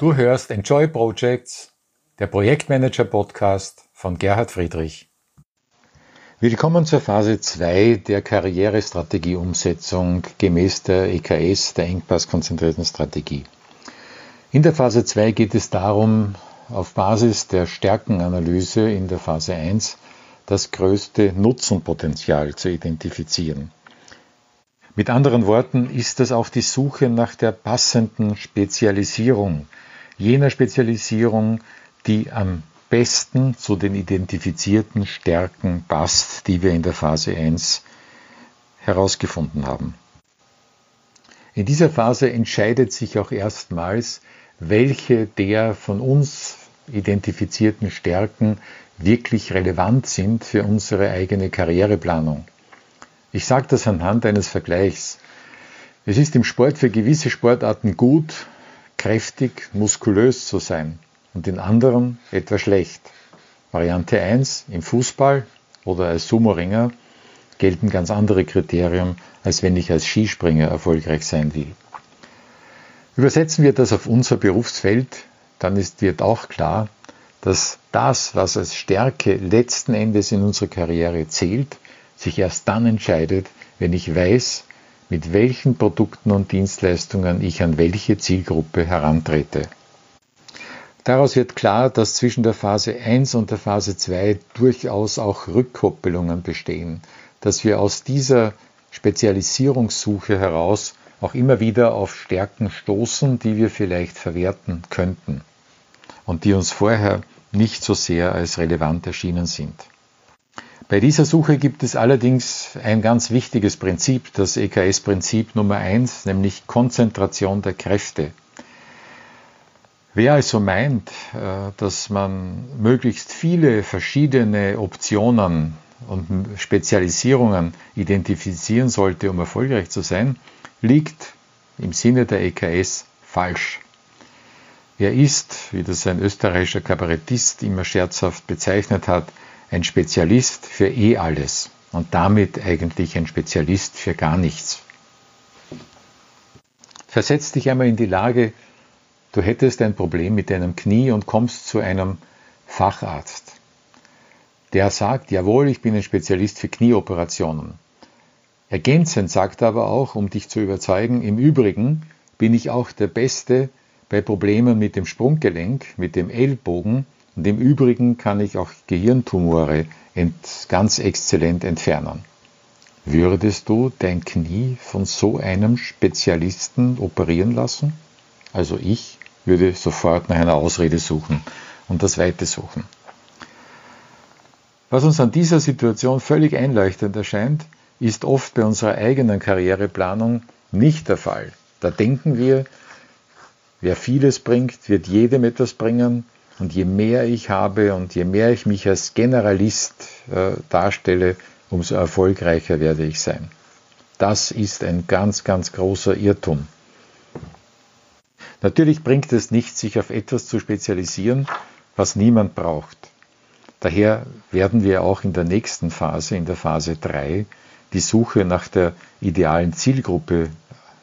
Du hörst Enjoy Projects, der Projektmanager Podcast von Gerhard Friedrich. Willkommen zur Phase 2 der Karrierestrategieumsetzung gemäß der EKS, der engpasskonzentrierten Strategie. In der Phase 2 geht es darum, auf Basis der Stärkenanalyse in der Phase 1 das größte Nutzenpotenzial zu identifizieren. Mit anderen Worten ist es auch die Suche nach der passenden Spezialisierung, jener Spezialisierung, die am besten zu den identifizierten Stärken passt, die wir in der Phase 1 herausgefunden haben. In dieser Phase entscheidet sich auch erstmals, welche der von uns identifizierten Stärken wirklich relevant sind für unsere eigene Karriereplanung. Ich sage das anhand eines Vergleichs. Es ist im Sport für gewisse Sportarten gut, kräftig, muskulös zu sein und in anderen etwa schlecht. Variante 1 im Fußball oder als Sumo-Ringer gelten ganz andere Kriterien, als wenn ich als Skispringer erfolgreich sein will. Übersetzen wir das auf unser Berufsfeld, dann ist, wird auch klar, dass das, was als Stärke letzten Endes in unserer Karriere zählt, sich erst dann entscheidet, wenn ich weiß, mit welchen Produkten und Dienstleistungen ich an welche Zielgruppe herantrete. Daraus wird klar, dass zwischen der Phase 1 und der Phase 2 durchaus auch Rückkoppelungen bestehen, dass wir aus dieser Spezialisierungssuche heraus auch immer wieder auf Stärken stoßen, die wir vielleicht verwerten könnten und die uns vorher nicht so sehr als relevant erschienen sind. Bei dieser Suche gibt es allerdings ein ganz wichtiges Prinzip, das EKS-Prinzip Nummer 1, nämlich Konzentration der Kräfte. Wer also meint, äh, dass man möglichst viele verschiedene Optionen und Spezialisierungen identifizieren sollte, um erfolgreich zu sein, liegt im Sinne der EKS falsch. Er ist, wie das ein österreichischer Kabarettist immer scherzhaft bezeichnet hat, ein Spezialist für eh alles und damit eigentlich ein Spezialist für gar nichts. Versetz dich einmal in die Lage, du hättest ein Problem mit deinem Knie und kommst zu einem Facharzt. Der sagt, jawohl, ich bin ein Spezialist für Knieoperationen. Ergänzend sagt er aber auch, um dich zu überzeugen, im Übrigen bin ich auch der Beste bei Problemen mit dem Sprunggelenk, mit dem Ellbogen und im Übrigen kann ich auch Gehirntumore ganz exzellent entfernen. Würdest du dein Knie von so einem Spezialisten operieren lassen? Also ich würde sofort nach einer Ausrede suchen und das Weite suchen. Was uns an dieser Situation völlig einleuchtend erscheint, ist oft bei unserer eigenen Karriereplanung nicht der Fall. Da denken wir, wer vieles bringt, wird jedem etwas bringen und je mehr ich habe und je mehr ich mich als Generalist äh, darstelle, umso erfolgreicher werde ich sein. Das ist ein ganz, ganz großer Irrtum. Natürlich bringt es nichts, sich auf etwas zu spezialisieren, was niemand braucht. Daher werden wir auch in der nächsten Phase, in der Phase 3, die Suche nach der idealen Zielgruppe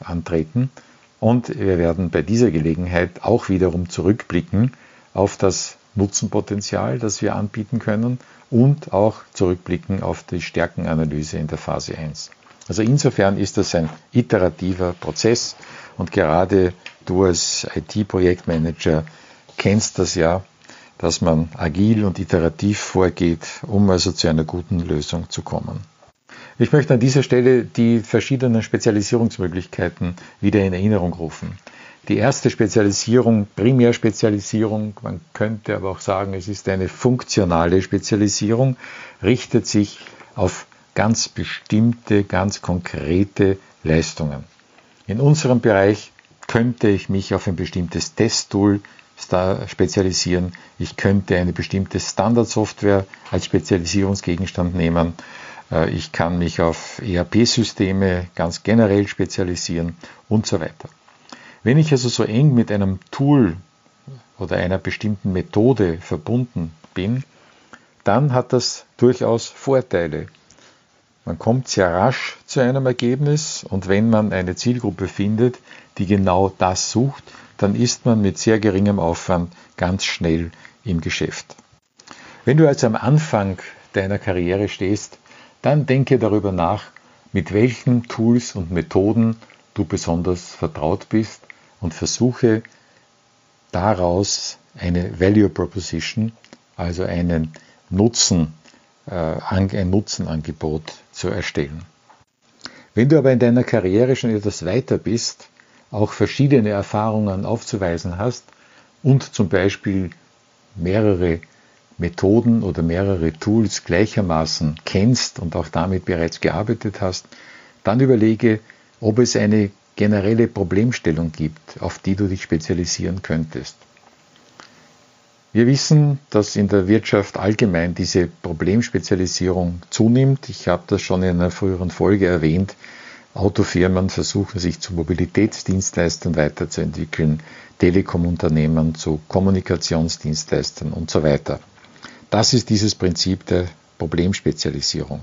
antreten und wir werden bei dieser Gelegenheit auch wiederum zurückblicken auf das Nutzenpotenzial, das wir anbieten können und auch zurückblicken auf die Stärkenanalyse in der Phase 1. Also insofern ist das ein iterativer Prozess und gerade du als IT-Projektmanager kennst das ja, dass man agil und iterativ vorgeht, um also zu einer guten Lösung zu kommen. Ich möchte an dieser Stelle die verschiedenen Spezialisierungsmöglichkeiten wieder in Erinnerung rufen. Die erste Spezialisierung, Primärspezialisierung, man könnte aber auch sagen, es ist eine funktionale Spezialisierung, richtet sich auf ganz bestimmte, ganz konkrete Leistungen. In unserem Bereich könnte ich mich auf ein bestimmtes Testtool spezialisieren. Ich könnte eine bestimmte Standardsoftware als Spezialisierungsgegenstand nehmen. Äh, ich kann mich auf ERP-Systeme ganz generell spezialisieren und so weiter. Wenn ich also so eng mit einem Tool oder einer bestimmten Methode verbunden bin, dann hat das durchaus Vorteile. Man kommt sehr rasch zu einem Ergebnis und wenn man eine Zielgruppe findet, die genau das sucht, dann ist man mit sehr geringem Aufwand ganz schnell im Geschäft. Wenn du also am Anfang deiner Karriere stehst, dann denke darüber nach, mit welchen Tools und Methoden du besonders vertraut bist und versuche daraus eine Value Proposition, also einen Nutzen, äh, ein Nutzenangebot zu erstellen. Wenn du aber in deiner Karriere schon etwas weiter bist, auch verschiedene Erfahrungen aufzuweisen hast und zum Beispiel mehrere Methoden oder mehrere Tools gleichermaßen kennst und auch damit bereits gearbeitet hast, dann überlege, ob es eine generelle Problemstellung gibt, auf die du dich spezialisieren könntest. Wir wissen, dass in der Wirtschaft allgemein diese Problemspezialisierung zunimmt. Ich habe das schon in einer früheren Folge erwähnt. Autofirmen versuchen sich zu Mobilitätsdienstleistern weiterzuentwickeln, Telekomunternehmen zu Kommunikationsdienstleistern und so weiter. Das ist dieses Prinzip der Problemspezialisierung.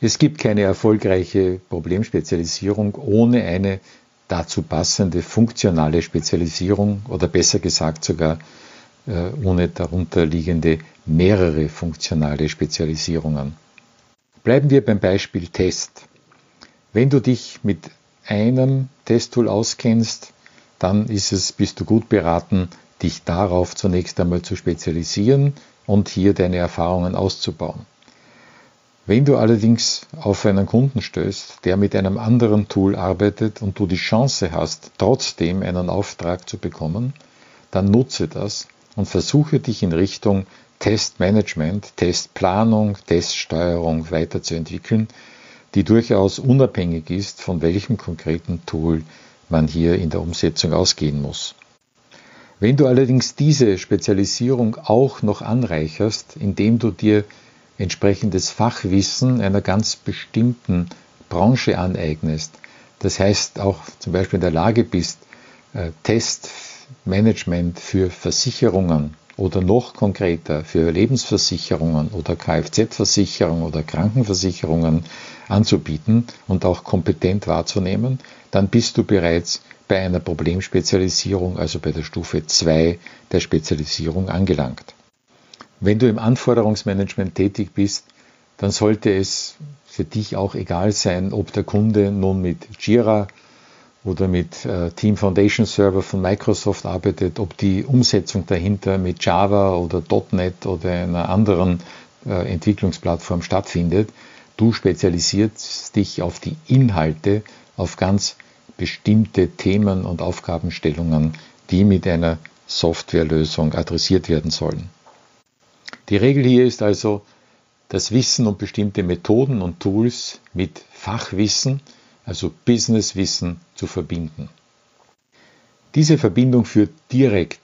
Es gibt keine erfolgreiche Problemspezialisierung ohne eine dazu passende funktionale Spezialisierung oder besser gesagt sogar äh, ohne darunter liegende mehrere funktionale Spezialisierungen. Bleiben wir beim Beispiel Test. Wenn du dich mit einem Testtool auskennst, dann ist es, bist du gut beraten, dich darauf zunächst einmal zu spezialisieren und hier deine Erfahrungen auszubauen. Wenn du allerdings auf einen Kunden stößt, der mit einem anderen Tool arbeitet und du die Chance hast, trotzdem einen Auftrag zu bekommen, dann nutze das und versuche dich in Richtung Testmanagement, Testplanung, Teststeuerung weiterzuentwickeln, die durchaus unabhängig ist, von welchem konkreten Tool man hier in der Umsetzung ausgehen muss. Wenn du allerdings diese Spezialisierung auch noch anreicherst, indem du dir entsprechendes Fachwissen einer ganz bestimmten Branche aneignest, das heißt auch zum Beispiel in der Lage bist, äh, Testmanagement für Versicherungen oder noch konkreter für Lebensversicherungen oder Kfz-Versicherungen oder Krankenversicherungen anzubieten und auch kompetent wahrzunehmen, dann bist du bereits bei einer Problemspezialisierung, also bei der Stufe 2 der Spezialisierung angelangt. Wenn du im Anforderungsmanagement tätig bist, dann sollte es für dich auch egal sein, ob der Kunde nun mit Jira oder mit äh, Team Foundation Server von Microsoft arbeitet, ob die Umsetzung dahinter mit Java oder .NET oder einer anderen äh, Entwicklungsplattform stattfindet. Du spezialisierst dich auf die Inhalte, auf ganz bestimmte Themen und Aufgabenstellungen, die mit einer Softwarelösung adressiert werden sollen. Die Regel hier ist also, das Wissen um bestimmte Methoden und Tools mit Fachwissen, also Businesswissen, zu verbinden. Diese Verbindung führt direkt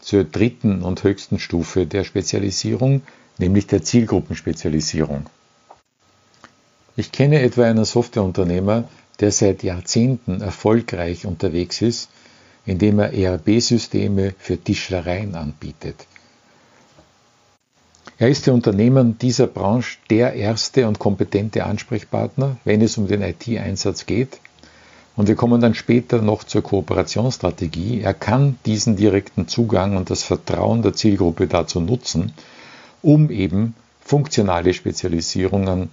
zur dritten und höchsten Stufe der Spezialisierung, nämlich der Zielgruppenspezialisierung. Ich kenne etwa einen Softwareunternehmer, der seit Jahrzehnten erfolgreich unterwegs ist, indem er ERP-Systeme für Tischlereien anbietet. Er ist für Unternehmen dieser Branche der erste und kompetente Ansprechpartner, wenn es um den IT-Einsatz geht. Und wir kommen dann später noch zur Kooperationsstrategie. Er kann diesen direkten Zugang und das Vertrauen der Zielgruppe dazu nutzen, um eben funktionale Spezialisierungen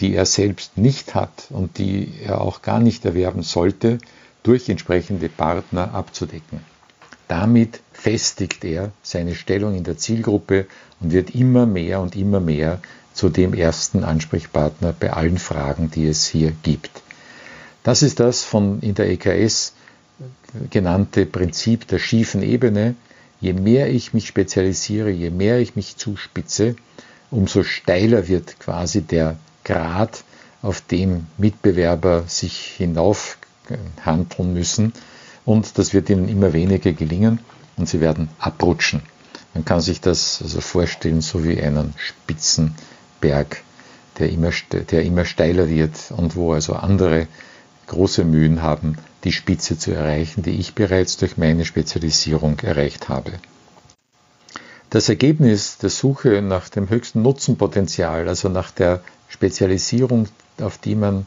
die er selbst nicht hat und die er auch gar nicht erwerben sollte, durch entsprechende Partner abzudecken. Damit festigt er seine Stellung in der Zielgruppe und wird immer mehr und immer mehr zu dem ersten Ansprechpartner bei allen Fragen, die es hier gibt. Das ist das von in der EKS genannte Prinzip der schiefen Ebene. Je mehr ich mich spezialisiere, je mehr ich mich zuspitze, umso steiler wird quasi der Grad, auf dem Mitbewerber sich hinauf handeln müssen. Und das wird ihnen immer weniger gelingen und sie werden abrutschen. Man kann sich das also vorstellen, so wie einen Spitzenberg, der immer, der immer steiler wird und wo also andere große Mühen haben, die Spitze zu erreichen, die ich bereits durch meine Spezialisierung erreicht habe. Das Ergebnis der Suche nach dem höchsten Nutzenpotenzial, also nach der Spezialisierung, auf die man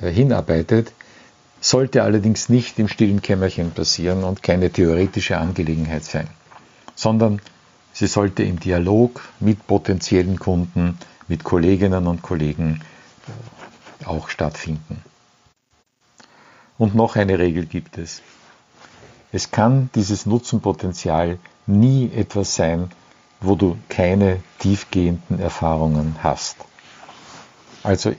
äh, hinarbeitet, sollte allerdings nicht im stillen Kämmerchen passieren und keine theoretische Angelegenheit sein, sondern sie sollte im Dialog mit potenziellen Kunden, mit Kolleginnen und Kollegen äh, auch stattfinden. Und noch eine Regel gibt es. Es kann dieses Nutzenpotenzial nie etwas sein, wo du keine tiefgehenden Erfahrungen hast. Also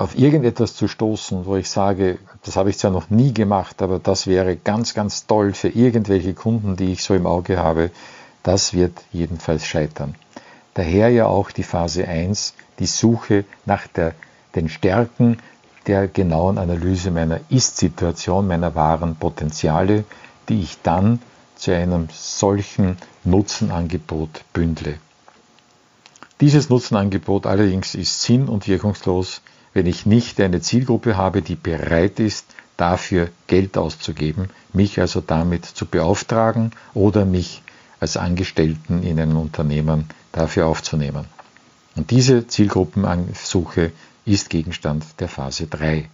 auf irgendetwas zu stoßen, wo ich sage, das habe ich zwar noch nie gemacht, aber das wäre ganz, ganz toll für irgendwelche Kunden, die ich so im Auge habe, das wird jedenfalls scheitern. Daher ja auch die Phase 1, die Suche nach der, den Stärken der genauen Analyse meiner Ist-Situation, meiner wahren Potenziale, die ich dann zu einem solchen Nutzenangebot bündle. Dieses Nutzenangebot allerdings ist sinn- und wirkungslos, wenn ich nicht eine Zielgruppe habe, die bereit ist, dafür Geld auszugeben, mich also damit zu beauftragen oder mich als Angestellten in einem Unternehmen dafür aufzunehmen. Und diese Zielgruppensuche ist Gegenstand der Phase 3.